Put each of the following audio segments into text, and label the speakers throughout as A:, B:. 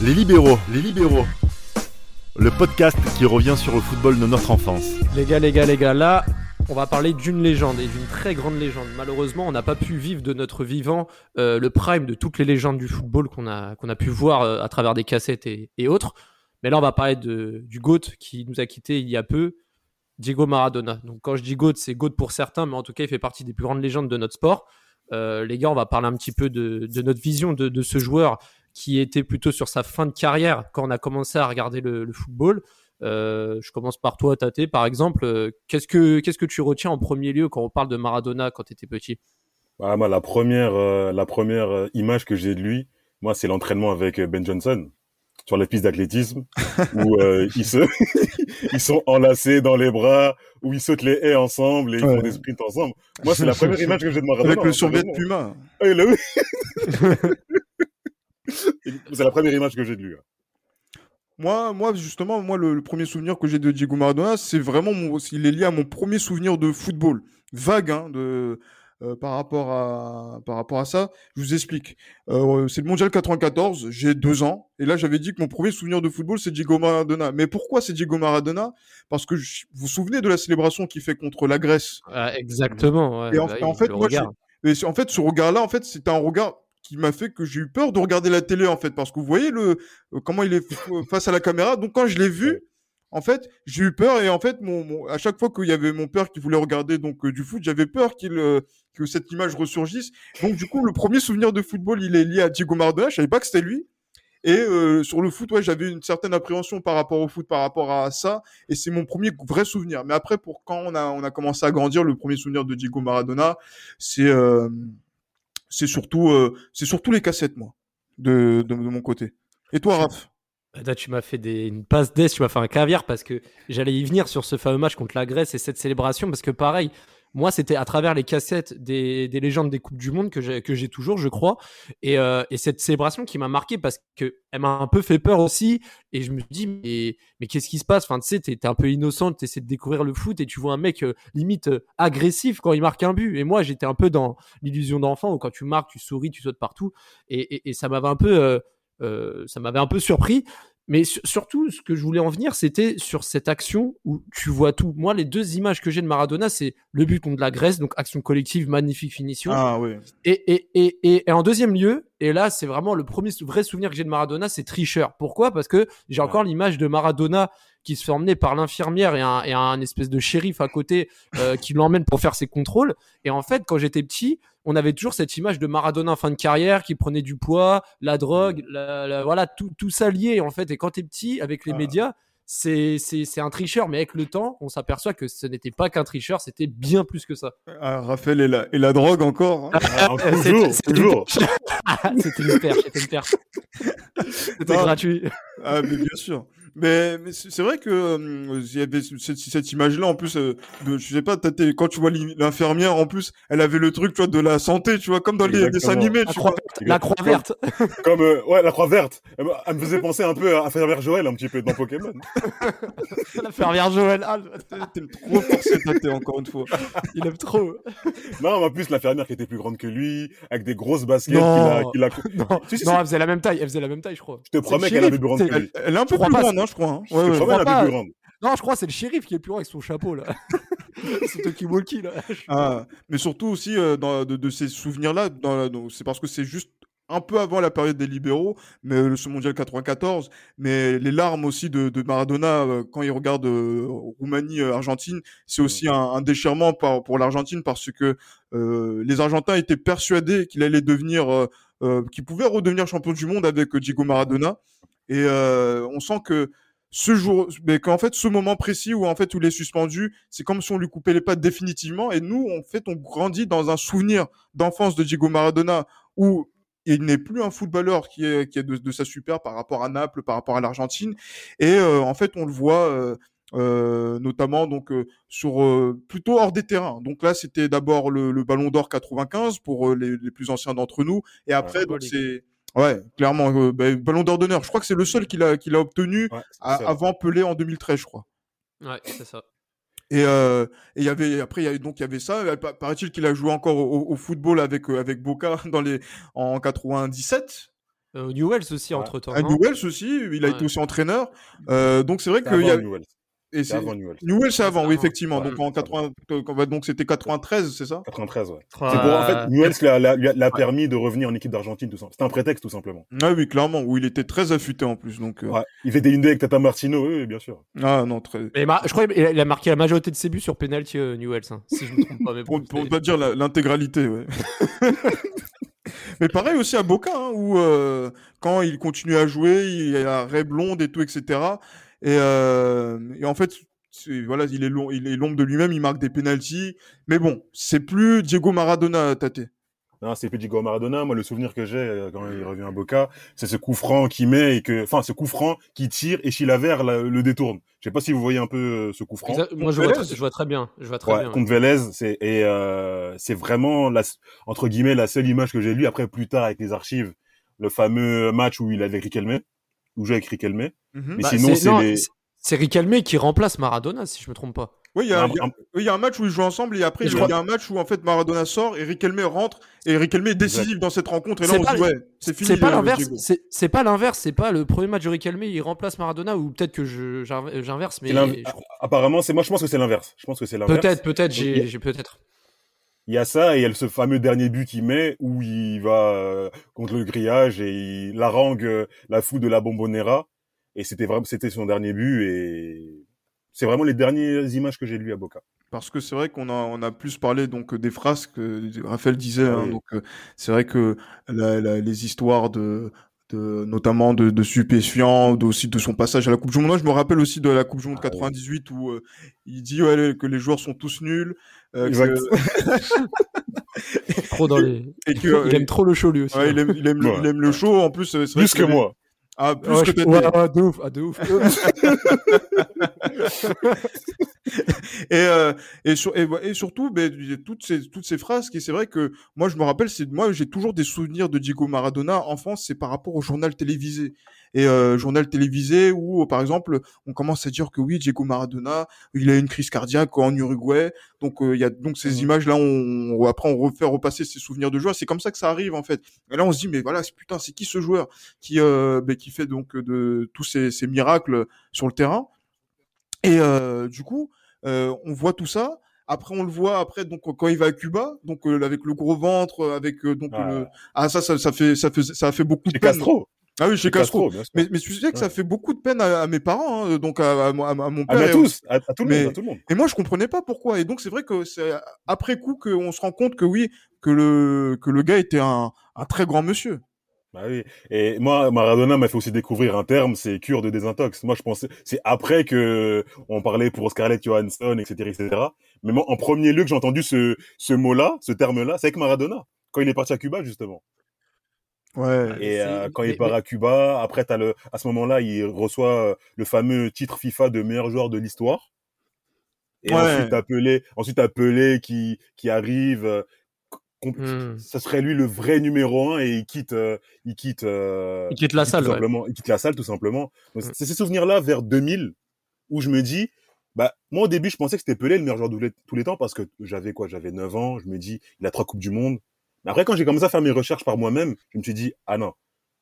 A: Les libéraux, les libéraux. Le podcast qui revient sur le football de notre enfance.
B: Les gars, les gars, les gars, là, on va parler d'une légende et d'une très grande légende. Malheureusement, on n'a pas pu vivre de notre vivant euh, le prime de toutes les légendes du football qu'on a, a pu voir euh, à travers des cassettes et, autres. Mais là, on va parler de, du GOAT qui nous a quittés il y a peu, Diego Maradona. Donc, quand je dis GOAT, c'est GOAT pour certains, mais en tout cas, il fait partie des plus grandes légendes de notre sport. Euh, les gars, on va parler un petit peu de, de notre vision de, de, ce joueur qui était plutôt sur sa fin de carrière quand on a commencé à regarder le, le football. Euh, je commence par toi, Tate, par exemple. Qu'est-ce que qu'est-ce que tu retiens en premier lieu quand on parle de Maradona quand tu étais petit?
C: Ah, moi, la première euh, la première euh, image que j'ai de lui, moi, c'est l'entraînement avec Ben Johnson sur les pistes d'athlétisme où ils se ils sont enlacés dans les bras, où ils sautent les haies ensemble et ils ouais. font des sprints ensemble. Moi, c'est la première image que j'ai de Maradona.
D: Avec le survêt de Puma.
C: Ah, là, oui. c'est la première image que j'ai de lui.
D: Moi, moi, justement, moi, le, le premier souvenir que j'ai de Diego Maradona, c'est vraiment, mon, il est lié à mon premier souvenir de football, vague, hein, de, euh, par rapport à, par rapport à ça. Je vous explique. Euh, c'est le mondial 94, j'ai deux ans, et là, j'avais dit que mon premier souvenir de football, c'est Diego Maradona. Mais pourquoi c'est Diego Maradona? Parce que je, vous vous souvenez de la célébration qu'il fait contre la Grèce?
B: Ah, Exactement. Ouais,
D: et en,
B: bah,
D: en fait, moi, je, en fait, ce regard-là, en fait, c'est un regard qui m'a fait que j'ai eu peur de regarder la télé en fait parce que vous voyez le comment il est face à la caméra. Donc quand je l'ai vu en fait j'ai eu peur et en fait mon, mon à chaque fois qu'il y avait mon père qui voulait regarder donc euh, du foot j'avais peur qu'il euh, que cette image ressurgisse. Donc du coup le premier souvenir de football il est lié à Diego Maradona. Je savais pas que c'était lui. Et euh, sur le foot ouais j'avais une certaine appréhension par rapport au foot par rapport à ça. Et c'est mon premier vrai souvenir. Mais après pour quand on a on a commencé à grandir le premier souvenir de Diego Maradona c'est euh, c'est surtout, euh, c'est surtout les cassettes, moi, de, de, de mon côté. Et toi, Raph?
B: Là, tu m'as fait des, une passe d'ess, tu m'as fait un caviar parce que j'allais y venir sur ce fameux match contre la Grèce et cette célébration parce que pareil, moi, c'était à travers les cassettes des, des légendes des Coupes du Monde que j'ai, toujours, je crois. Et, euh, et cette célébration qui m'a marqué parce que elle m'a un peu fait peur aussi. Et je me dis, mais, mais qu'est-ce qui se passe? Enfin, tu sais, t'es, un peu innocent, t'essaies de découvrir le foot et tu vois un mec euh, limite euh, agressif quand il marque un but. Et moi, j'étais un peu dans l'illusion d'enfant où quand tu marques, tu souris, tu sautes partout. Et, et, et ça m'avait un peu, ça m'avait un peu surpris. Mais surtout, ce que je voulais en venir, c'était sur cette action où tu vois tout. Moi, les deux images que j'ai de Maradona, c'est le but contre la Grèce, donc action collective, magnifique finition.
D: Ah oui.
B: Et, et, et, et, et en deuxième lieu, et là, c'est vraiment le premier vrai souvenir que j'ai de Maradona, c'est tricheur. Pourquoi? Parce que j'ai encore ouais. l'image de Maradona qui se fait emmener par l'infirmière et un, et un espèce de shérif à côté euh, qui l'emmène pour faire ses contrôles. Et en fait, quand j'étais petit, on avait toujours cette image de Maradona en fin de carrière qui prenait du poids, la drogue, la, la, voilà, tout, tout ça lié en fait. Et quand t'es petit, avec les ah. médias, c'est, c'est, c'est un tricheur, mais avec le temps, on s'aperçoit que ce n'était pas qu'un tricheur, c'était bien plus que ça.
D: Ah, Raphaël et la, et la drogue encore. Hein
C: ah, toujours, toujours.
B: c'était une perche, c'était une perche. C'était gratuit.
D: Ah, mais bien sûr. Mais, mais c'est vrai que euh, il y avait cette, cette image-là en plus euh, de je sais pas quand tu vois l'infirmière en plus elle avait le truc tu vois de la santé tu vois comme dans Exactement. les dessins animés
B: la
D: tu
B: croix,
D: vois.
B: la croix verte.
C: Comme euh, ouais la croix verte. Elle me faisait penser un peu à l'infirmière Joël un petit peu dans Pokémon.
B: L'infirmière Joël ah,
D: t'es trop forcé tâté encore une fois.
B: Il aime trop.
C: Non en plus l'infirmière qui était plus grande que lui avec des grosses baskets qu'il a, qu a...
B: non, non elle faisait la même taille elle faisait la même taille je crois.
C: Je te promets qu'elle avait plus grande que lui.
D: elle est un peu plus grande hein je crois. Hein.
C: Ouais, ouais, je crois pas. Plus grande.
B: Non, je crois que c'est le shérif qui est plus grand avec son chapeau là. c'est Toki Walkie là.
D: Ah, mais surtout aussi euh, dans, de, de, ces souvenirs là, c'est parce que c'est juste un peu avant la période des libéraux, mais le ce mondial 94, mais les larmes aussi de, de Maradona euh, quand il regarde euh, Roumanie Argentine, c'est aussi un, un, déchirement par, pour l'Argentine parce que euh, les Argentins étaient persuadés qu'il allait devenir, qu'il pouvait redevenir champion du monde avec Diego Maradona. Et euh, on sent que ce jour, mais qu'en fait, ce moment précis où en fait il est suspendu, c'est comme si on lui coupait les pattes définitivement. Et nous, en fait, on grandit dans un souvenir d'enfance de Diego Maradona où il n'est plus un footballeur qui est qui est de, sa super par rapport à Naples, par rapport à l'Argentine. Et euh, en fait, on le voit. Euh, euh, notamment donc euh, sur euh, plutôt hors des terrains. Donc là, c'était d'abord le, le, Ballon d'Or 95 pour les, les, plus anciens d'entre nous, et après donc c'est Ouais, clairement, euh, bah, Ballon d'Or d'honneur. Je crois que c'est le seul qu'il a, qu'il a obtenu ouais, à, avant Pelé en 2013, je crois.
B: Ouais, c'est ça.
D: Et euh, il y avait après il y avait donc il y avait ça. Paraît-il qu'il a joué encore au, au football avec avec Boca dans les en 97.
B: Euh, Newells aussi, entre-temps.
D: À
B: non?
D: Newells aussi, il a
B: Ouais.
D: été aussi entraîneur. Euh, donc c'est vrai qu'il y a...
C: Newell's.
D: Et
C: C'est avant Newell's.
D: Newell's c'est avant, oui, effectivement.
C: Ouais,
D: donc en
C: c'est
D: 80, euh, donc c'était 93, c'est ça?
C: 93, ouais.
B: Euh,
C: C'est pour, en fait, Newell's l'a, l'a, lui a- l'a permis de revenir en équipe d'Argentine, tout ça. C'était un prétexte, tout simplement.
D: Ah oui, clairement, où il était très affûté en plus. Donc, euh,
C: Ouais. Il fait des une avec Tata Martino, oui, bien sûr.
D: ah non, très.
B: Mais ma- je crois qu'il a- il a marqué la majorité de ses buts sur penalty euh, Newells, hein, si je me trompe pas. Mais
D: Pour,
B: bon,
D: pour ne pas dire la- l'intégralité, ouais. Mais pareil aussi à Boca, hein, où euh, quand il continue à jouer, il y a Ray Blonde et tout, etc. Et, euh, et en fait, c'est- voilà, il est long- il est l'ombre de lui-même, il marque des pénalties. Mais bon, c'est plus Diego Maradona, Tate.
C: Non, c'est plus Diego Maradona. Moi, le souvenir que j'ai euh, quand il revient à Boca, c'est ce coup franc qu'il met et que, enfin, ce coup franc qui tire et Chilavert la- le détourne. Je sais pas si vous voyez un peu euh, ce coup franc.
B: Moi, je vois, très- je vois très bien. Je vois très
C: Ouais,
B: bien.
C: contre Vélez, c'est et euh, c'est vraiment la, entre guillemets la seule image que j'ai lue. Après, plus tard avec les archives, le fameux match où il avait avec Riquelme, où jouait avec Riquelme.
D: Mhm.
C: Mais
B: Bah,
C: sinon, c'est les.
B: c'est- C'est Riquelme qui remplace Maradona, si je me trompe pas.
D: Oui, il y, a,
C: Un-
D: match où ils jouent ensemble et après il y a un match où en fait Maradona sort et Riquelme rentre et Riquelme est décisif dans cette rencontre et là
B: C'est
D: on
B: pas
D: se dit ouais c'est fini.
B: C'est pas
D: le-
B: l'inverse. C'est pas l'inverse. C'est pas le premier match de Riquelme, il remplace Maradona ou peut-être que j'in- j'inverse, mais je
C: Apparemment, c'est moi. Je pense que c'est l'inverse. Je pense que c'est l'inverse.
B: peut-être, peut-être, j'ai peut-être.
C: Il y a ça et il y a ce fameux dernier but qu'il met où il va euh, contre le grillage et il harangue euh, la foule de la Bombonera et c'était vraiment c'était son dernier but et c'est vraiment les dernières images que j'ai lues à Boca.
D: Parce que c'est vrai qu'on a, on a plus parlé donc des phrases que Raphaël disait. hein, donc euh, c'est vrai que la- la- les histoires de, de notamment de, de stupéfiants, de- aussi de son passage à la Coupe du Monde. Moi, je me rappelle aussi de la Coupe du Monde
C: Ah oui.
D: 98 où euh, il dit ouais, que les joueurs sont tous nuls. euh,
C: Exact.
D: que-
B: Trop dans les.
D: et que
B: Il aime trop le show lui aussi.
D: ouais, il aime, il aime, le-
C: Ouais.
D: il aime le show. En plus, euh, c'est
C: Plus que
D: les-
C: moi.
D: Ah, plus
B: Ouais,
D: que
B: je- ouais, ouais, de ouf, ah, de ouf.
D: et, euh, et, sur- et, et surtout, ben, y a toutes ces, toutes ces phrases qui, c'est vrai que moi, je me rappelle, c'est moi, j'ai toujours des souvenirs de Diego Maradona en France, c'est par rapport au journal télévisé. Et euh, journal télévisé où, par exemple, on commence à dire que oui, Diego Maradona, il a une crise cardiaque en Uruguay. Donc, euh, il y a donc ces
C: Mhm.
D: images-là, on, on- après, on refait repasser ses souvenirs de joueurs. C'est comme ça que ça arrive, en fait. Et là, on se dit, mais voilà, c'est- putain, c'est qui ce joueur qui, euh, ben, qui fait donc de tous ces, ces miracles sur le terrain? Et euh, du coup, euh, on voit tout ça. Après, on le voit après donc quand il va à Cuba, donc euh, avec le gros ventre, avec euh, donc
C: Ah.
D: le ah ça, ça ça fait ça fait ça a fait beaucoup de
C: Chez
D: peine.
C: Castro.
D: Ah oui, chez Castro. Mais mais tu sais que ça fait beaucoup de peine à, à mes parents, hein, donc à, à, à mon
C: Ah,
D: père.
C: à tous, à, à tout le
D: Mais-
C: monde, à tout le monde.
D: Et moi, je comprenais pas pourquoi. Et donc, c'est vrai que c'est après coup qu'on se rend compte que oui, que le que le gars était un un très grand monsieur.
C: Bah oui. Et moi, Maradona m'a fait aussi découvrir un terme, c'est cure de désintox. Moi, je pensais, c'est après que on parlait pour Scarlett Johansson, etc., etc. Mais moi, en premier lieu que j'ai entendu ce, ce mot-là, ce terme-là, c'est avec Maradona. Quand il est parti à Cuba, justement.
D: Ouais.
C: Et
B: c'est-
C: euh, quand il part à Cuba, après, t'as le, à ce moment-là, il reçoit euh, le fameux titre FIFA de meilleur joueur de l'histoire. Et
D: Ouais.
C: ensuite, appelé, ensuite appelé qui, qui arrive,
B: Hmm.
C: ça serait lui le vrai numéro un et il quitte, euh, il quitte, euh,
B: Il quitte la
C: tout
B: salle, ouais.
C: simplement, il quitte la salle tout simplement. Donc,
B: Mm.
C: C'est ces souvenirs-là vers 2000 où je me dis, bah moi au début je pensais que c'était Pelé le meilleur joueur de tous les- temps parce que j'avais quoi, j'avais 9 ans, je me dis il a trois coupes du monde. Mais après quand j'ai commencé à faire mes recherches par moi-même, je me suis dit ah non,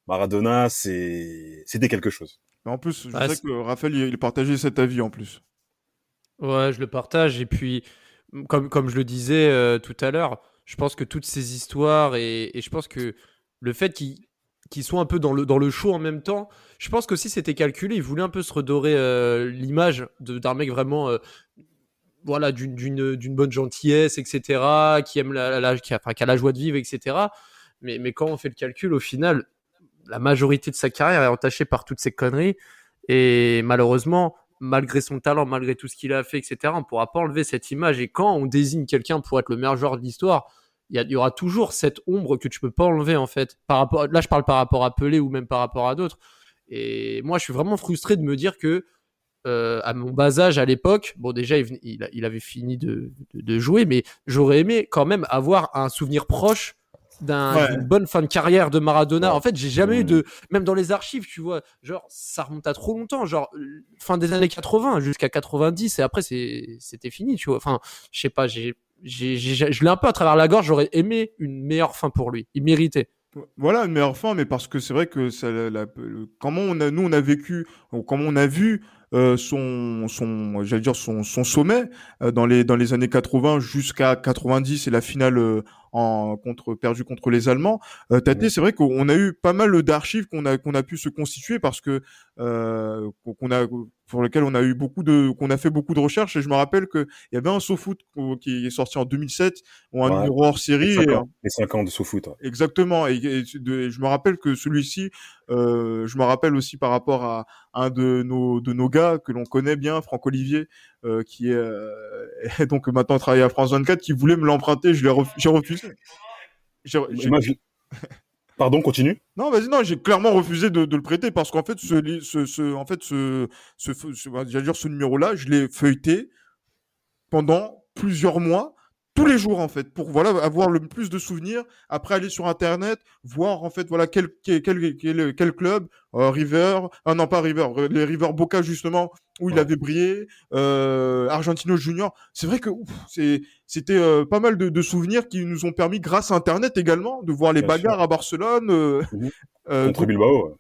C: Maradona c'est c'était quelque chose.
D: Mais en plus, je
B: Ah,
D: sais que Raphaël, il, il partageait cet avis en plus.
B: Ouais, je le partage. Et puis, comme, comme je le disais euh, tout à l'heure, je pense que toutes ces histoires et, je pense que le fait qu'ils soient un peu dans le, dans show en même temps, je pense qu'aussi c'était calculé. Ils voulaient un peu se redorer euh, l'image d'un mec vraiment. euh, voilà, d'une- bonne gentillesse, etc., qui aime la, qui, a, la joie de vivre, etc. Mais quand on fait le calcul, au final, la majorité de sa carrière est entachée par toutes ces conneries. Et malheureusement, malgré son talent, malgré tout ce qu'il a fait, etc., on ne pourra pas enlever cette image. Et quand on désigne quelqu'un pour être le meilleur joueur de l'histoire, il y, aura toujours cette ombre que tu peux pas enlever, en fait. Par rapport, là, je parle par rapport à Pelé ou même par rapport à d'autres. Et moi, je suis vraiment frustré de me dire que, euh, à mon bas âge à l'époque, bon, déjà, il, avait fini de jouer, mais j'aurais aimé quand même avoir un souvenir proche d'un-
D: Ouais.
B: d'une bonne fin de carrière de Maradona.
C: Ouais.
B: En fait, j'ai jamais eu
C: Mmh.
B: de, même dans les archives, tu vois, genre, ça remonte à trop longtemps, genre, euh, fin des années 80 jusqu'à 90, et après, c'est, c'était fini, tu vois. Enfin, je sais pas, j'ai, j'ai, j'ai- je l'ai un peu à travers la gorge, j'aurais aimé une meilleure fin pour lui. Il méritait.
D: Voilà, une meilleure fin, mais parce que c'est vrai que ça, la- la- le- comment on a, nous on a vécu, ou comment on a vu euh, son, son, j'allais dire son, son sommet euh, dans les dans les années 80 jusqu'à 90 et la finale euh, en contre perdue contre les Allemands. Euh, Tate, c'est vrai qu'on a eu pas mal d'archives qu'on a qu'on a pu se constituer parce que euh, qu'on a pour lequel on a eu beaucoup de qu'on a fait beaucoup de recherches et je me rappelle que il y avait un SoFoot qui est sorti en 2007 ou un
C: Ouais.
D: numéro hors série
C: Les
D: et,
C: 5 ans, les cinq ans de ouais.
D: Exactement. Et, et de- et je me rappelle que celui-ci, euh, je me rappelle aussi par rapport à un de nos de nos gars que l'on connaît bien, Franck Olivier, euh, qui est euh, et donc maintenant travaille à France 24, qui voulait me l'emprunter. Je l'ai ref- j'ai refusé. J'ai-
C: Pardon, continue.
D: non, vas-y, non, j'ai clairement refusé de, de le prêter parce qu'en fait, ce, ce, ce, en fait, ce, ce, ce- j'allais dire ce numéro-là, je l'ai feuilleté pendant plusieurs mois, tous les jours en fait, pour voilà avoir le plus de souvenirs. Après aller sur internet, voir en fait voilà quel quel quel, quel, club, euh, River, ah non pas River, euh, les River Boca justement où il avait brillé, euh, Argentino Junior. C'est vrai que c'est c'était euh, pas mal de, de souvenirs qui nous ont permis grâce à internet également de voir les
C: Bien
D: bagarres à Barcelone.
C: Mhm. Contre Bilbao. ouais.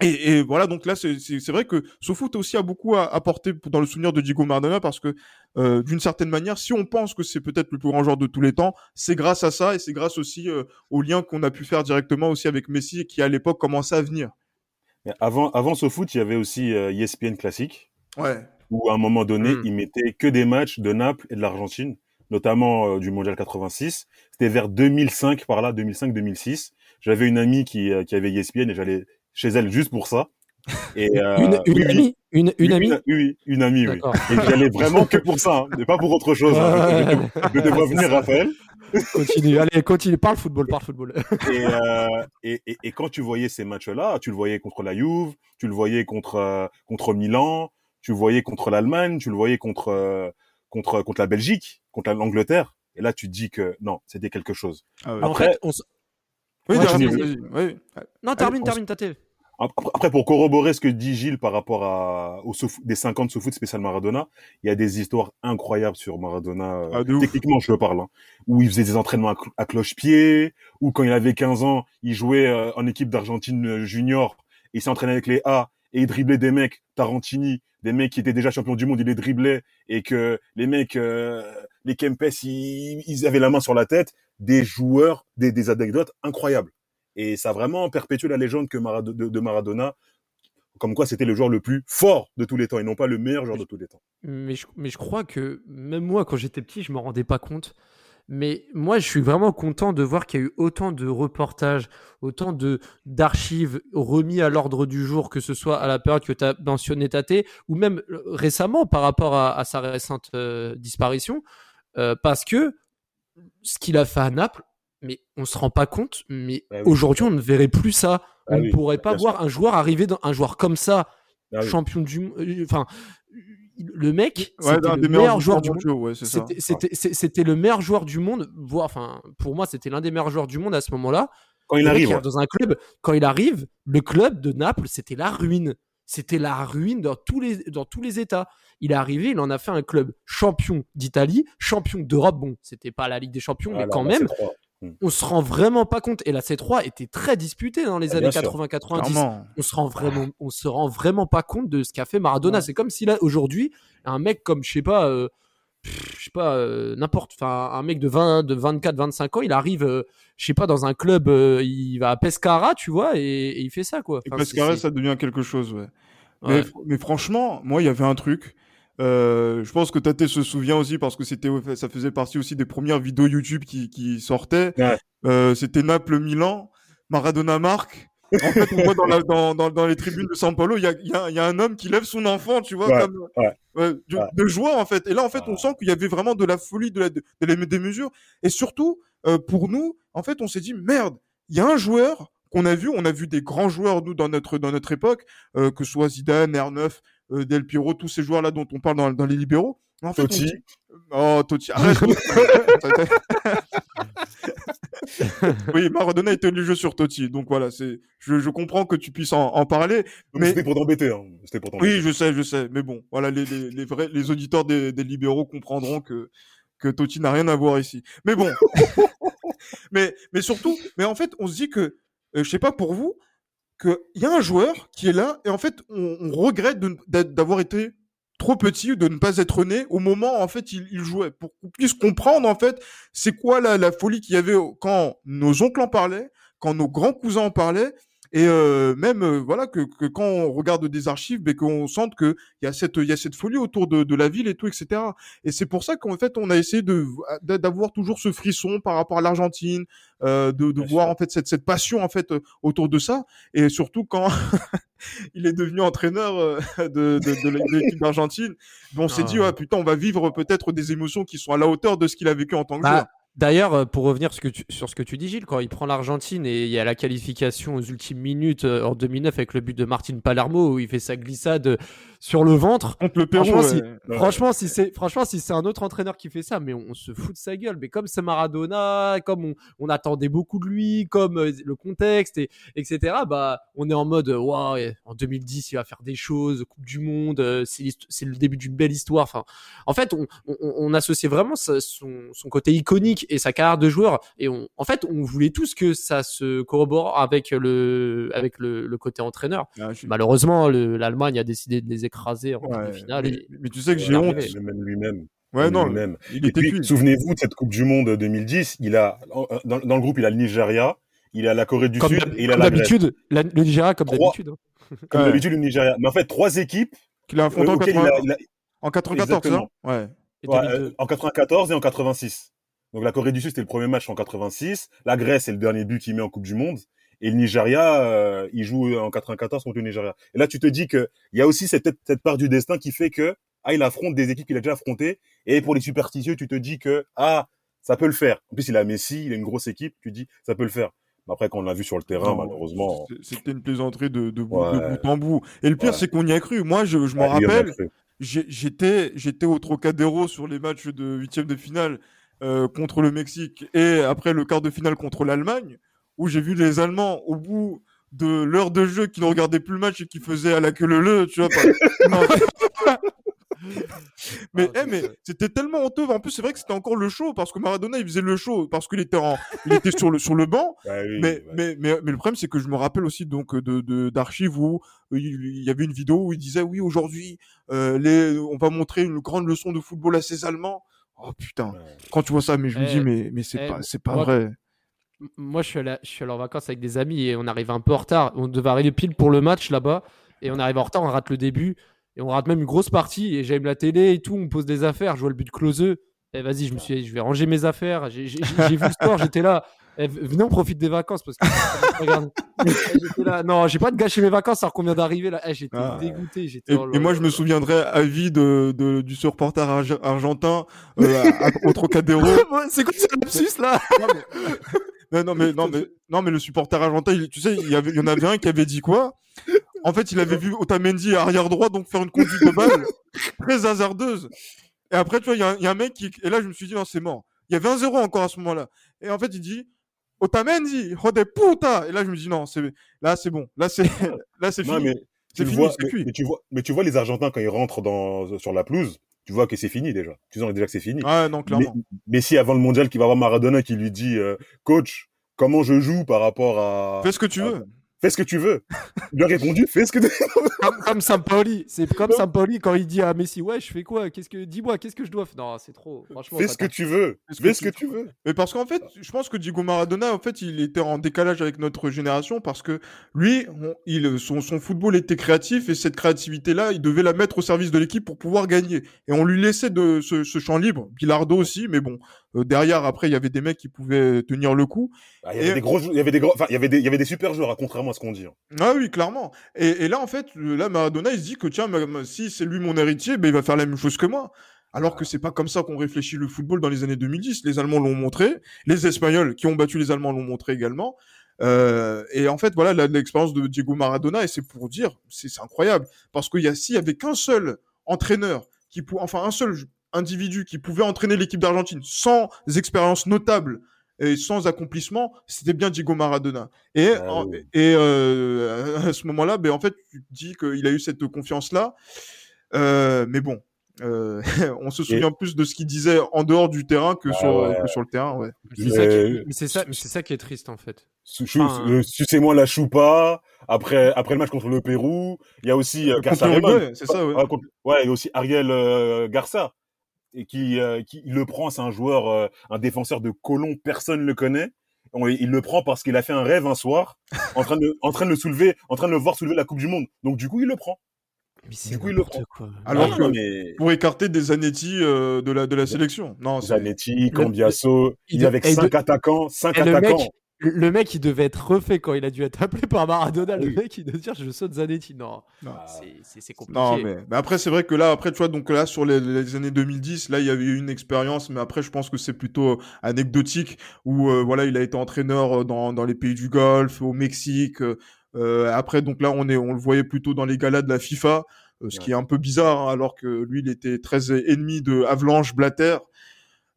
D: Et, et voilà, donc là, c'est vrai que SoFoot aussi a beaucoup à apporter dans le souvenir de Diego Maradona parce que, euh, d'une certaine manière, si on pense que c'est peut-être le plus grand joueur de tous les temps, c'est grâce à ça et c'est grâce aussi euh, au lien qu'on a pu faire directement aussi avec Messi et qui à l'époque commençait à venir.
C: Mais avant, avant ce foot, il y avait aussi euh, ESPN classique,
D: Ouais.
C: où à un moment donné,
B: Mm.
C: ils mettaient que des matchs de Naples et de l'Argentine, notamment euh, du Mondial 86. C'était vers 2005, par là, 2005-2006. J'avais une amie qui, euh, qui avait ESPN et j'allais chez elle juste pour ça. Et, euh,
B: Une, une
C: oui, oui,
B: amie Une, une
C: oui,
B: amie
C: oui, oui, une amie, oui. Et j'allais vraiment que pour ça, hein, mais pas pour autre chose. hein. Je, te- vois venir, Raphaël.
B: Continue, allez, continue. Parle football, parle football.
C: Et, euh, et, et, et quand tu voyais ces matchs-là, tu le voyais contre la Juve, tu le voyais contre euh, contre Milan, tu le voyais contre l'Allemagne, tu le voyais contre euh, contre contre la Belgique, contre l'Angleterre. Et là, tu te dis que non, c'était quelque chose.
D: Ah
B: en
C: Après-
B: fait, on s-
D: Oui,
B: Ouais,
D: t'as ouais.
B: Non, termine,
C: on
B: termine, Tate.
C: Après, après, pour corroborer ce que dit Gilles par rapport à, au sous- des 50 sous foot spécial Maradona, il y a des histoires incroyables sur Maradona. euh,
D: Ah, ouf.
C: techniquement, je le parle, hein, où il faisait des entraînements à cloche-pied, ou quand il avait 15 ans, il jouait euh, en équipe d'Argentine euh, junior, et il s'entraînait avec les A, et il driblait des mecs, Tarantini, des mecs qui étaient déjà champions du monde, il les driblait, et que les mecs, euh, les Kempes, ils, ils avaient la main sur la tête, des joueurs, des, des anecdotes incroyables. Et ça a vraiment perpétué la légende que de, de Maradona, comme quoi c'était le joueur le plus fort de tous les temps, et non pas le meilleur joueur de tous les temps.
B: Mais je, mais je crois que même moi, quand j'étais petit, je m'en rendais pas compte. Mais moi, je suis vraiment content de voir qu'il y a eu autant de reportages, autant de d'archives remis à l'ordre du jour, que ce soit à la période que tu as mentionné Tate, ou même euh, récemment par rapport à, à sa récente euh, disparition, euh, parce que ce qu'il a fait à Naples, mais on se rend pas compte, mais
C: Ah oui.
B: aujourd'hui, on ne verrait plus ça.
C: Ah
B: on ne
C: oui,
B: pourrait pas voir un joueur arriver dans un joueur comme ça,
C: Ah oui.
B: champion du monde. Enfin, le mec,
D: Ouais,
B: c'était
D: un
B: le meilleur joueur du monde.
D: ouais.
B: C'était- le meilleur joueur du monde, voire, enfin, pour moi, c'était l'un des meilleurs joueurs du monde à ce moment-là.
C: Quand il
B: Le
C: arrive,
B: il
C: ouais.
B: dans un club. Quand il arrive, le club de Naples, c'était la ruine. C'était la ruine dans tous les dans tous les états. Il est arrivé, il en a fait un club champion d'Italie, champion d'Europe. Bon, c'était pas la Ligue des Champions, mais
C: Voilà,
B: quand
C: bah,
B: même. On se rend vraiment pas compte. Et la C3 était très disputée dans les
C: Ah,
B: années
C: bien sûr.
B: 80-90
D: Clairement.
B: on se rend vraiment on se rend vraiment pas compte de ce qu'a fait Maradona
D: Ouais.
B: c'est comme si là aujourd'hui un mec comme je sais pas euh, pff, je sais pas euh, n'importe enfin un mec de 20 de 24 25 ans il arrive euh, je sais pas dans un club euh, il va à Pescara tu vois et, et il fait ça quoi
D: Pescara, ça devient quelque chose, ouais. Mais, mais franchement, moi, il y avait un truc. Euh, je pense que Tate se souvient aussi parce que c'était, ça faisait partie aussi des premières vidéos YouTube qui, qui sortaient.
C: Ouais.
D: Euh, c'était Naples-Milan, Maradona marque. En fait, on voit dans, la- dans, dans, dans les tribunes de São Paulo, il y a, il y, a, il y a un homme qui lève son enfant, tu vois,
C: Ouais,
D: comme,
C: ouais,
D: ouais, de, de joie en fait. Et là, en fait, on sent qu'il y avait vraiment de la folie, de la, de, des mesures. Et surtout, euh, pour nous, en fait, on s'est dit merde, il y a un joueur qu'on a vu, on a vu des grands joueurs nous dans notre dans notre époque, euh, que ce soit Zidane, R9, euh, Del Piero, tous ces joueurs là dont on parle dans, dans les libéraux. En fait,
C: Totti.
D: Oh Totti, arrête. oui, Maradona était le jeu sur Totti, donc voilà, c'est, je, je comprends que tu puisses en, en parler.
C: Donc,
D: Mais-
C: C'était pour t'embêter. Hein. C'était pour t'embêter.
D: Oui, je sais, je sais, mais bon, voilà, les, les, les vrais, les auditeurs des, des libéraux comprendront que que Totti n'a rien à voir ici. Mais bon, mais mais surtout, mais en fait, on se dit que euh, je sais pas pour vous, qu'il y a un joueur qui est là et en fait, on, regrette d'avoir été trop petit ou de ne pas être né au moment en fait il, il jouait. Pour qu'on puisse comprendre en fait c'est quoi la, folie qu'il y avait quand nos oncles en parlaient quand nos grands cousins en parlaient et euh, même euh, voilà que, que quand on regarde des archives mais qu'on sente que il y a cette il y a cette folie autour de, de la ville et tout etc et c'est pour ça qu'en fait on a essayé de d'avoir toujours ce frisson par rapport à l'Argentine euh, de, de voir
C: sûr.
D: en fait cette cette passion en fait autour de ça et surtout quand il est devenu entraîneur de, de, de l'é- de l'équipe d'Argentine. On s'est
B: Ah.
D: dit, ouais, putain, on va vivre peut-être des émotions qui sont à la hauteur de ce qu'il a vécu en tant que
B: Bah,
D: joueur.
B: D'ailleurs, euh, pour revenir sur ce que tu dis, Gilles, quand il prend l'Argentine et il y a la qualification aux ultimes minutes euh, en 2009 avec le but de Martin Palermo où il fait sa glissade sur le ventre.
D: Contre le Pérou,
B: Franchement,
D: ouais.
B: si-
C: Ouais.
B: Franchement, si c'est franchement si c'est un autre entraîneur qui fait ça, mais on, on se fout de sa gueule. Mais comme c'est Maradona, comme on, on attendait beaucoup de lui, comme euh, le contexte et etc. Bah, on est en mode euh, waouh. en 2010, il va faire des choses, Coupe du Monde, euh, c'est le début d'une belle histoire. Enfin, en fait, on, on, on associait vraiment sa- son, son côté iconique et sa carrière de joueur. Et on, en fait, on voulait tous que ça se corrobore avec le avec le, le côté entraîneur.
D: Ah, je
B: Malheureusement, le- l'Allemagne a décidé de les écraser en
D: Ouais,
B: finale.
D: mais, tu sais que j'ai honte.
C: lui-même.
D: Ouais, non,
C: lui-même. souvenez-vous de cette Coupe du Monde 2010. Il a, en- dans, dans le groupe, il a le Nigeria, il a la Corée du
B: comme
C: Sud et il a la Grèce.
B: d'habitude, le Nigeria comme d'habitude. hein.
C: Comme
D: Ouais.
C: d'habitude, le Nigeria. Mais en fait, trois équipes
D: Qu'il a
C: euh,
D: affronté en,
C: auxquelles
D: 80
C: il a- il a-
D: en 94, ça
C: Exactement.
D: Ouais.
B: Et
C: Ouais,
B: 2002.
C: euh, en 94 et en 86. Donc la Corée du Sud, c'était le premier match en 86. La Grèce, c'est le dernier but qu'il met en Coupe du Monde. Et le Nigeria, euh, il joue en 94 contre le Nigeria. Et là, tu te dis que il y a aussi cette, cette part du destin qui fait que ah, il affronte des équipes qu'il a déjà affrontées. Et pour les superstitieux, tu te dis que ah, ça peut le faire. En plus, il a Messi, il a une grosse équipe. Tu dis ça peut le faire. Mais après, quand on l'a vu sur le terrain,
D: Non,
C: malheureusement,
D: C'était une plaisanterie de, de, bout,
C: Ouais.
D: de bout en bout. Et le pire,
C: Ouais.
D: c'est qu'on y a cru. Moi, je, je m'en
C: ah,
D: rappelle. j'étais j'étais au Trocadéro sur les matchs de huitième de finale euh, contre le Mexique et après le quart de finale contre l'Allemagne où j'ai vu les Allemands au bout de l'heure de jeu qui ne regardaient plus le match et qui faisaient à la queue le le tu vois pas- mais
B: Ah,
D: eh, mais c'était tellement honteux en plus c'est vrai que c'était encore le show parce que Maradona il faisait le show parce qu'il était en il était sur le sur le banc
C: oui,
D: mais,
C: ouais.
D: mais, mais, mais le problème, c'est que je me rappelle aussi donc de d'archives où euh, il, y avait une vidéo où il disait oui aujourd'hui euh, les on va montrer une grande leçon de football à ces Allemands. Oh putain,
C: Ouais.
D: quand tu vois ça, mais je me
B: Eh,
D: dis mais mais c'est
B: eh,
D: pas c'est pas
B: moi-
D: vrai.
B: Moi, je suis, allé, je suis allé en vacances avec des amis et on arrive un peu en retard. On devait arriver pile pour le match là-bas et on arrive en retard, on rate le début et on rate même une grosse partie. Et j'aime la télé et tout, on pose des affaires, je vois le but closeux. Et vas-y, je me suis dit, je vais ranger mes affaires. J'ai vu le sport, j'étais là. Eh, venez, on profite des vacances parce que. Eh, là. Non, j'ai pas de gâcher mes vacances alors qu'on vient d'arriver là. Eh, j'étais
D: Ah.
B: dégoûté. J'étais
D: Et,
B: oh
D: et moi, je me souviendrai à vie de, de du supporter arge- argentin euh, à- à- au Trocadéro.
B: C'est quoi ce lapsus là?
D: Non, non, mais, non, mais, non, mais le supporter argentin, il- tu sais, il y, avait, il y en avait un qui avait dit quoi? En fait, il avait vu Otamendi arrière droit, donc faire une conduite de balle très hasardeuse. Et après, tu vois, il y, a un- il y a un mec qui. Et là, je me suis dit, non, c'est mort. Il y avait un zéro encore à ce moment-là. Et en fait, il dit Otamendi, jode puta Et là, je me dis, non, c'est là, c'est bon. Là, c'est là, c'est fini.
C: mais tu
D: fini,
C: vois,
D: c'est
C: mais,
D: cuit.
C: mais tu vois, mais tu vois les Argentins quand ils rentrent dans, sur la pelouse, tu vois que c'est fini déjà. Tu sens déjà que c'est fini.
D: Ouais, non, clairement.
C: Mais, si avant le mondial, qui va voir Maradona qui lui dit, euh, coach, comment je joue par rapport à,
D: Fais ce que tu
C: Ah,
D: veux.
C: Fais ce que tu veux. Il lui a répondu, fais ce que tu
B: comme, comme Sampaoli. C'est comme Sampaoli quand il dit à Messi Ouais, je fais quoi? Qu'est-ce que dis-moi Qu'est-ce que je dois faire Non, c'est trop. Franchement,
C: fais ce que tu veux.
D: Fais ce
C: Fais
D: que
C: ce
D: tu
C: que tu veux.
D: Mais parce qu'en fait, je pense que Diego Maradona, en fait, il était en décalage avec notre génération parce que lui, on- il, son, son football était créatif et cette créativité-là, il devait la mettre au service de l'équipe pour pouvoir gagner. Et on lui laissait de ce, ce champ libre. Bilardo aussi, mais bon, euh, derrière, après, il y avait des mecs qui pouvaient tenir le coup.
C: Ah, Il y avait des gros, il y avait des gros, enfin, il y avait des, il y avait des super joueurs, hein, contrairement à ce qu'on dit. hein.
D: Ah oui, clairement. Et, et là, en fait, euh, là, Maradona, il se dit que tiens, si c'est lui mon héritier, ben, il va faire la même chose que moi. Alors que c'est pas comme ça qu'on réfléchit le football dans les années 2010. Les Allemands l'ont montré, les Espagnols qui ont battu les Allemands l'ont montré également. Euh, et en fait, voilà l'expérience de Diego Maradona, et c'est pour dire, c'est incroyable, parce qu'il y a s'il y avait qu'un seul entraîneur qui pou- enfin un seul individu qui pouvait entraîner l'équipe d'Argentine sans expérience notable et sans accomplissement, c'était bien Diego Maradona. Et,
C: Ah oui.
D: et euh, à ce moment-là, ben, en fait, tu te dis qu'il a eu cette confiance-là. Euh, mais bon, Euh, on se souvient plus de ce qu'il disait en dehors du terrain que,
C: Ah
D: sur,
C: ouais.
D: que sur le terrain. Ouais.
B: C'est ça, qui-
C: Euh,
B: mais c'est ça, mais c'est ça qui est triste en fait. Enfin,
C: euh, Sucez-moi la choupa. Après, après le match contre le Pérou, il y a aussi euh,
D: Contre c'est ça, ouais.
C: Ah, contre- ouais, il y a aussi Ariel euh, Garça. Et qui, euh, qui il le prend, c'est un joueur, euh, un défenseur de colon, personne ne le connaît. On- il le prend parce qu'il a fait un rêve un soir, en train de, en train de le soulever, en train de le voir soulever la Coupe du Monde. Donc du coup, il le prend.
B: Mais c'est
C: Du coup, il le prend.
B: quoi.
D: Alors
C: Ah,
D: que-
C: mais
D: Pour écarter des Zanetti euh, de, la, de la sélection. Non, c'est-
C: Zanetti, Cambiasso,
B: il
C: il, avec
B: et
C: cinq
B: de-
C: attaquants, cinq attaquants.
B: mec, le mec, il devait être refait quand il a dû être appelé par Maradona. Le mec, il doit dire je saute Zanetti. Non,
D: Non.
B: c'est- c'est c'est compliqué.
D: Non, mais, mais après, c'est vrai que là, après, tu vois, donc là, sur les, les années 2010, là, il y avait eu une expérience, mais après, je pense que c'est plutôt anecdotique, où, euh, voilà, il a été entraîneur euh, dans, dans les pays du Golfe, au Mexique. euh, après, donc là, on est, on le voyait plutôt dans les galas de la FIFA, euh, ce qui est un peu bizarre, hein, alors que lui, il était très ennemi de Avalanche, Blatter,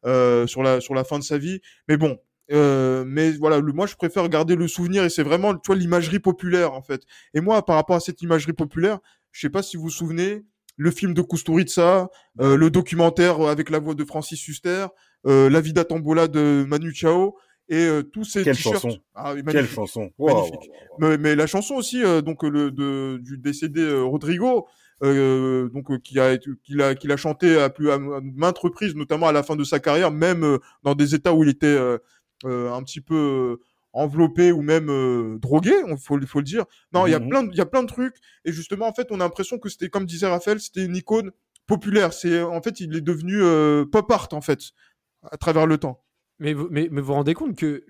D: euh, sur la, sur la fin de sa vie. Mais bon. Euh, mais voilà, le, moi je préfère garder le souvenir et c'est vraiment, tu vois, l'imagerie populaire en fait. Et moi, par rapport à cette imagerie populaire, je sais pas si vous vous souvenez, le film de Kusturica, euh, le documentaire avec la voix de Francis Huster, euh, La Vida Tambola de Manu Chao et euh, tous ces
C: Quelle
D: t-shirts.
C: chanson.
D: Ah,
C: Quelle chanson.
D: Magnifique.
C: Wow, wow, wow.
D: Mais, mais la chanson aussi, euh, donc euh, le de, du décédé euh, Rodrigo, euh, donc euh, qui a qu'il a qu'il a chanté à plus à maintes reprises, notamment à la fin de sa carrière, même euh, dans des états où il était euh, euh, un petit peu euh, enveloppé ou même euh, drogué, il faut, faut le dire. Non, il y a plein de, il y a plein de trucs et justement en fait on a l'impression que c'était comme disait Raphaël, c'était une icône populaire. C'est en fait il est devenu euh, pop art en fait à travers le temps.
B: Mais vous, mais, mais vous vous rendez compte que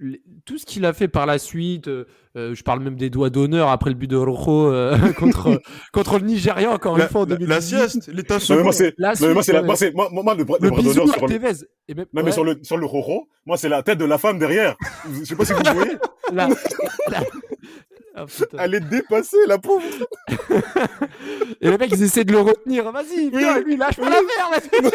B: tout ce qu'il a fait par la suite, euh, euh, je parle même des doigts d'honneur après le but de Rojo euh, contre, contre le Nigeria, encore
D: La,
B: une fois en
D: la-
B: 2018.
D: la sieste, l'état second.
C: moi, c'est,
B: La
C: non, mais moi,
B: suite,
C: c'est la,
B: ouais.
C: moi, c'est, moi, moi, le, bras- le
B: le
C: bras
B: bisou
C: sur le,
B: Tevez. Et même,
C: non, mais
B: ouais,
C: sur le, sur le Roro, moi, c'est la tête de la femme derrière. Je sais pas si vous voyez.
B: la- la- putain.
C: Elle est dépassée, la pauvre.
B: Et les mecs, ils essaient de le retenir. Vas-y, viens, lui, lâche pas vas-y. mais,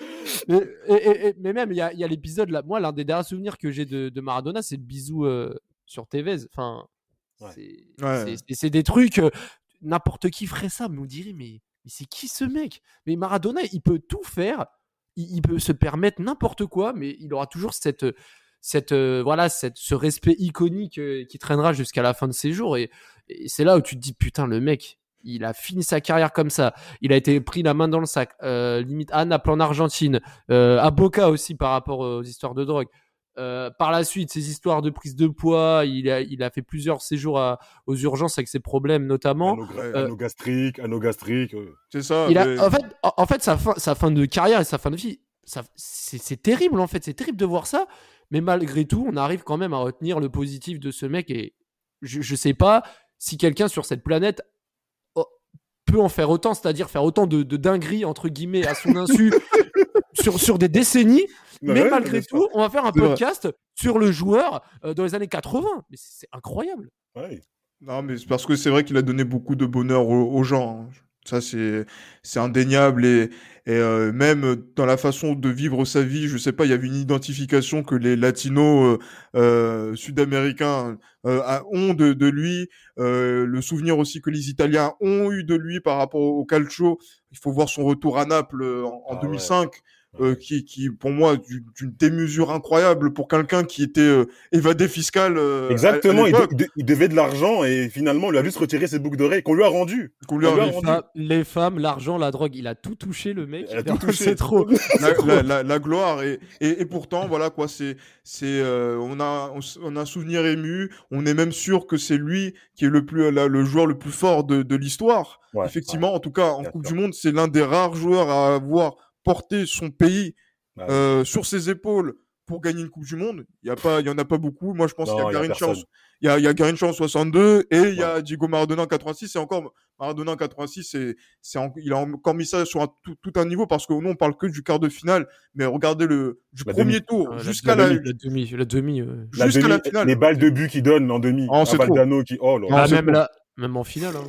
B: et- et- et- mais même, il y a, il y a l'épisode là. Moi, l'un des derniers souvenirs que j'ai de, de Maradona, c'est le bisou euh, sur Tevez. Enfin,
C: Ouais.
B: c'est
D: Ouais.
B: c'est- c'est- c'est des trucs. euh, N'importe qui ferait ça, mais on dirait, mais, mais c'est qui ce mec? Mais Maradona, il peut tout faire. Il, il peut se permettre n'importe quoi, mais il aura toujours cette. Cette, euh, voilà, cette, ce respect iconique euh, qui traînera jusqu'à la fin de ses jours. Et, et c'est là où tu te dis, putain, le mec, il a fini sa carrière comme ça. Il a été pris la main dans le sac, euh, limite à Naples en Argentine, euh, à Boca aussi par rapport aux histoires de drogue. Euh, par la suite, ses histoires de prise de poids, il a, il a fait plusieurs séjours à- aux urgences avec ses problèmes notamment. Euh,
C: anneau gastrique, anneau gastrique. euh.
D: C'est ça.
B: Il a,
D: mais-
B: en fait, en, fait sa, fin, sa fin de carrière et sa fin de vie, ça- c'est terrible en fait, c'est terrible de voir ça. Mais malgré tout, on arrive quand même à retenir le positif de ce mec. Et je, je sais pas si quelqu'un sur cette planète peut en faire autant, c'est-à-dire faire autant de, de dingueries entre guillemets à son insu sur, sur des décennies.
C: Ouais,
B: mais
C: ouais,
B: malgré tout, on va faire un
D: vrai.
B: podcast sur le joueur euh, dans les années 80. Mais c'est incroyable.
C: Ouais.
D: Non, mais c'est parce que c'est vrai qu'il a donné beaucoup de bonheur aux, aux gens. hein. Ça, c'est c'est indéniable et, et euh, même dans la façon de vivre sa vie, je sais pas, il y avait une identification que les latinos euh, euh, sud-américains euh, ont de, de lui, euh, le souvenir aussi que les Italiens ont eu de lui par rapport au calcio. Il faut voir son retour à Naples en, en
C: Ah ouais.
D: 2005. euh, qui, qui, pour moi, du- d'une démesure incroyable pour quelqu'un qui était euh, évadé fiscal. euh, à-
C: Exactement,
D: à
C: il, de- il devait de l'argent et finalement, il a juste retiré ses boucles d'oreilles qu'on lui a rendues.
D: qu'on lui a
C: on lui a
B: Les,
C: rendu.
B: femmes, les femmes, l'argent, la drogue, il a tout touché le mec.
C: Il a tout touché.
B: C'est trop.
D: la, la, la, la gloire et, et, et pourtant voilà quoi c'est c'est euh, on a on, on a un souvenir ému on est même sûr que c'est lui qui est le plus la- le joueur le plus fort de, de l'histoire
C: Ouais,
D: effectivement en tout cas en. Coupe du Monde c'est l'un des rares joueurs à avoir porté son pays
C: ouais.
D: euh, sur ses épaules pour gagner une Coupe du Monde il y a pas il y en a pas beaucoup moi je pense qu'il y a
C: il y a
D: y a, il y a Garrincha en 62 et il y a Diego Maradona en 86 et encore Maradona en 86 c'est c'est en- il a encore mis ça sur un, tout, tout un niveau parce que nous on parle que du quart de finale mais regardez le du
C: La
D: premier
C: demi.
D: tour
B: la
D: jusqu'à la,
B: demi, la demi, la demi. euh.
D: Jusqu'à la finale
C: Les balles de but qu'il donne en demi. Un
D: c'est.
C: Valdano qui. Oh là.
B: Ah, même
D: bon.
B: là, même en finale. hein,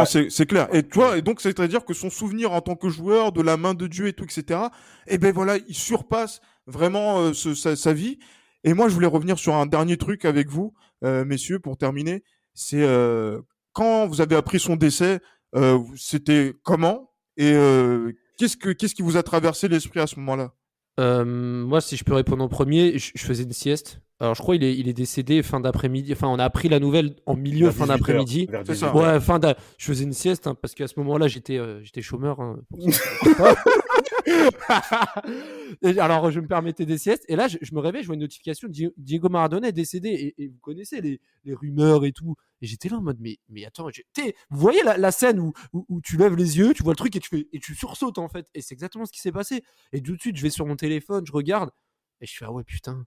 C: Ouais.
D: c'est c'est clair. Et toi, et donc c'est à dire que son souvenir en tant que joueur, de la main de Dieu et tout, etc. Et ben voilà, il surpasse vraiment euh, ce- sa, sa vie. Et moi, je voulais revenir sur un dernier truc avec vous, euh, messieurs, pour terminer. C'est euh, quand vous avez appris son décès, euh, c'était comment? Et euh, qu'est-ce que qu'est-ce qui vous a traversé l'esprit à ce moment-là?
B: Euh, moi, si je peux répondre en premier, je, je faisais une sieste. Alors, je crois il est, il est décédé fin d'après-midi. Enfin, on a appris la nouvelle en milieu, fin
C: 18
B: d'après-midi.
C: heures, vers
D: C'est
C: 18
D: ça.
C: heures.
B: Ouais, fin d'a- Je faisais une sieste hein, parce qu'à ce moment-là, j'étais euh, j'étais chômeur. hein. Et alors, je me permettais des siestes. Et là, je, je me réveille, je vois une notification Di- Diego Maradona est décédé. Et, et vous connaissez les, les rumeurs et tout. Et j'étais là en mode, mais, mais attends, vous voyez la, la scène où, où, où tu lèves les yeux, tu vois le truc et tu, fais, et tu sursautes en fait. Et c'est exactement ce qui s'est passé. Et tout de suite, je vais sur mon téléphone, je regarde. Et je fais, ah ouais, putain.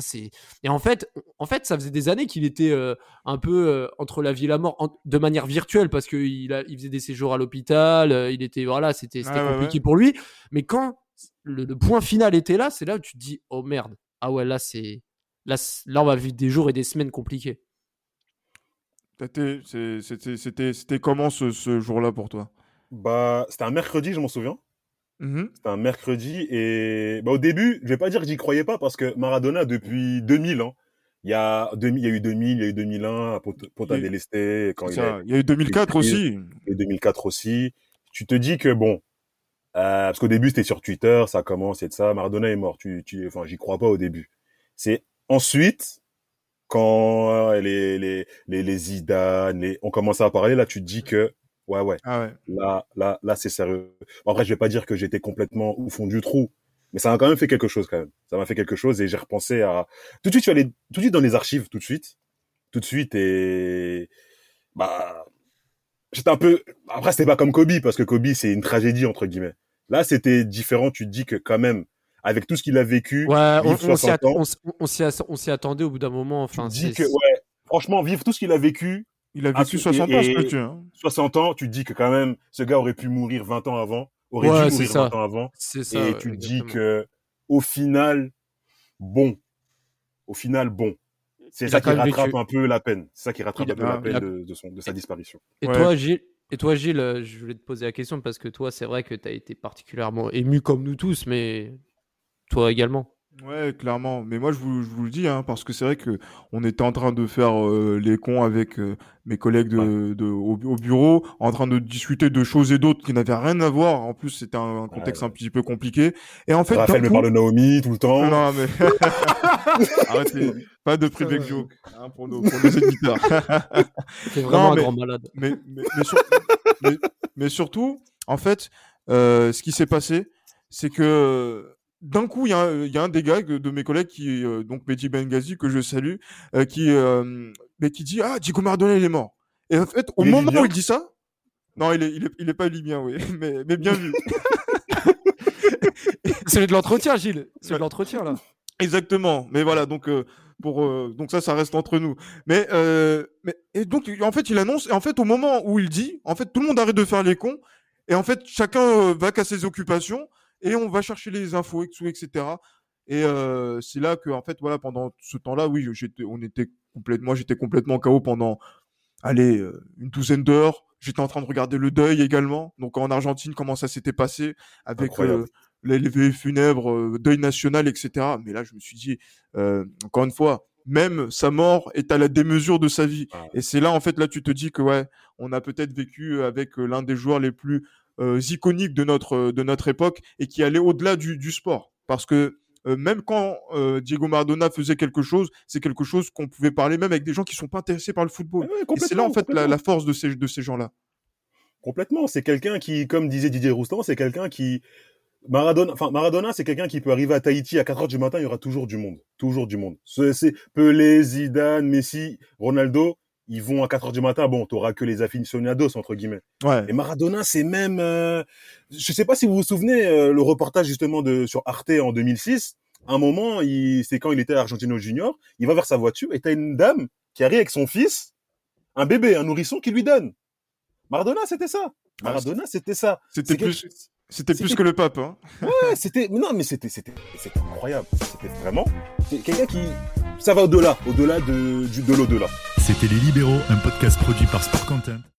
B: C'est... Et en fait, en fait, ça faisait des années qu'il était euh, un peu euh, entre la vie et la mort, en- de manière virtuelle, parce qu'il a- il faisait des séjours à l'hôpital, euh, il était, voilà, c'était, compliqué
D: ouais.
B: pour lui. Mais quand le, le point final était là, c'est là où tu te dis, oh merde, ah ouais, là, c'est. Là, c'est- là, on va vivre des jours et des semaines compliqués.
D: C'était c'était c'était comment ce, ce jour-là pour toi?
C: Bah, c'était un mercredi, je m'en souviens.
D: Mhm.
C: C'était un mercredi et bah, au début, je vais pas dire que j'y croyais pas parce que Maradona depuis 2000 hein, il y a 2000, il y a eu 2000, il y a eu 2001 à Ponta Ponta
D: Il-
C: del Este quand il a
D: Il y a eu 2004
C: il-
D: aussi.
C: et 2004 aussi. Tu te dis que bon, euh, parce qu'au début c'était sur Twitter, ça commence et de ça. Maradona est mort. Tu, tu, enfin, j'y crois pas au début. C'est ensuite quand euh, les les les, les Zidane, les, on commence à parler là, tu te dis que ouais ouais,
D: Ah ouais.
C: là là là c'est sérieux. En vrai, je vais pas dire que j'étais complètement au fond du trou, mais ça m'a quand même fait quelque chose quand même. Ça m'a fait quelque chose et j'ai repensé à tout de suite. Je suis allé tout de suite dans les archives tout de suite, tout de suite et bah j'étais un peu après c'était pas comme Kobe parce que Kobe c'est une tragédie entre guillemets. Là c'était différent. Tu te dis que quand même avec tout ce qu'il a vécu,
B: Ouais, on, on s'y
C: 60
B: att-
C: ans,
B: on s- on s'y ass- on s'y attendait au bout d'un moment. Enfin,
C: dis que ouais, franchement vivre tout ce qu'il a vécu,
D: Il a
C: Ah,
D: vécu
C: et-
D: 60 ans, ce
C: et-
D: monsieur. hein.
C: 60 ans, tu dis que quand même ce gars aurait pu mourir 20 ans avant, aurait
B: Ouais,
C: dû mourir
B: ça.
C: 20 ans avant.
B: c'est ça.
C: et
B: ouais,
C: tu dis que au final, bon, au final, bon. C'est ça qui rattrape
B: vécu.
C: un peu la peine. C'est ça qui rattrape
B: a-
C: un peu la
D: ah,
C: peine
B: a-
C: de, de son, de sa disparition.
B: Et
D: Ouais.
B: toi, Gilles, et toi, Gilles, euh, je voulais te poser la question parce que toi, c'est vrai que tu as été particulièrement ému comme nous tous, mais toi également.
D: Ouais, clairement. Mais moi, je vous, je vous le dis, hein, parce que c'est vrai que on était en train de faire euh, les cons avec euh, mes collègues de, de- au, au bureau, en train de discuter de choses et d'autres qui n'avaient rien à voir. En plus, c'était un, un contexte
C: Ouais,
D: un petit peu compliqué. Et en fait,
C: Raphaël me
D: coup-
C: parle de Naomi tout le temps.
D: Non, mais arrêtez. Pas de privé joke hein, pour, nos, pour nos éditeurs.
B: C'est vraiment
D: mais-
B: un grand malade.
D: mais, mais, mais, sur- mais- mais surtout, en fait, euh, ce qui s'est passé, c'est que d'un coup, il y, a un- il y a un des gars de mes collègues qui, euh, donc Mehdi Benghazi, que je salue, euh, qui, euh, mais qui dit Ah, Diego Maradona, il est mort. Et en fait, au
C: Il
D: moment où il dit ça, non, il est, il est, il est pas libyen, oui, mais, mais bien vu.
B: Celui de l'entretien, Gilles. Celui de l'entretien, là.
D: Exactement. Mais voilà, donc euh, pour euh, donc ça, ça reste entre nous. Mais euh, mais et donc en fait, il annonce et en fait au moment où il dit, en fait tout le monde arrête de faire les cons et en fait chacun euh, va qu'à ses occupations et on va chercher les infos etc. Et euh, c'est là que en fait voilà pendant ce temps-là, oui, j'étais, on était complètement, moi j'étais complètement KO pendant allez euh, une douzaine d'heures. J'étais en train de regarder le deuil également. Donc en Argentine, comment ça s'était passé avec euh, les levées funèbres, euh, deuil national, etc. Mais là, je me suis dit, euh, encore une fois, même sa mort est à la démesure de sa vie.
C: Ah.
D: Et c'est là, en fait, là, tu te dis que ouais, on a peut-être vécu avec l'un des joueurs les plus iconiques de notre de notre époque et qui allait au-delà du, du sport. Parce que euh, même quand euh, Diego Maradona faisait quelque chose, c'est quelque chose qu'on pouvait parler même avec des gens qui sont pas intéressés par le football.
C: Ouais,
D: Et c'est là, en fait, la, force de ces de ces gens-là.
C: Complètement. C'est quelqu'un qui, comme disait Didier Roustan, c'est quelqu'un qui Maradona, enfin Maradona, c'est quelqu'un qui peut arriver à Tahiti à 4 heures du matin, il y aura toujours du monde, toujours du monde. C'est Pelé, Zidane, Messi, Ronaldo, ils vont à 4 heures du matin. Bon, t'auras que les aficionados entre guillemets.
D: Ouais.
C: Et Maradona, c'est même, euh, je sais pas si vous vous souvenez euh, le reportage justement de sur Arte en 2006. Un moment, c'est quand il était à Argentino Junior, il va vers sa voiture et t'as une dame qui arrive avec son fils, un bébé, un nourrisson qui lui donne. Maradona, c'était ça. Maradona, c'était ça.
D: C'était
C: quelque
D: plus, c'était plus que le pape. Hein.
C: Ouais, c'était non mais c'était c'était c'était incroyable c'était vraiment c'est quelqu'un qui ça va au-delà au-delà de de l'au-delà
A: C'était Les Libéraux, un podcast produit par Sport Content.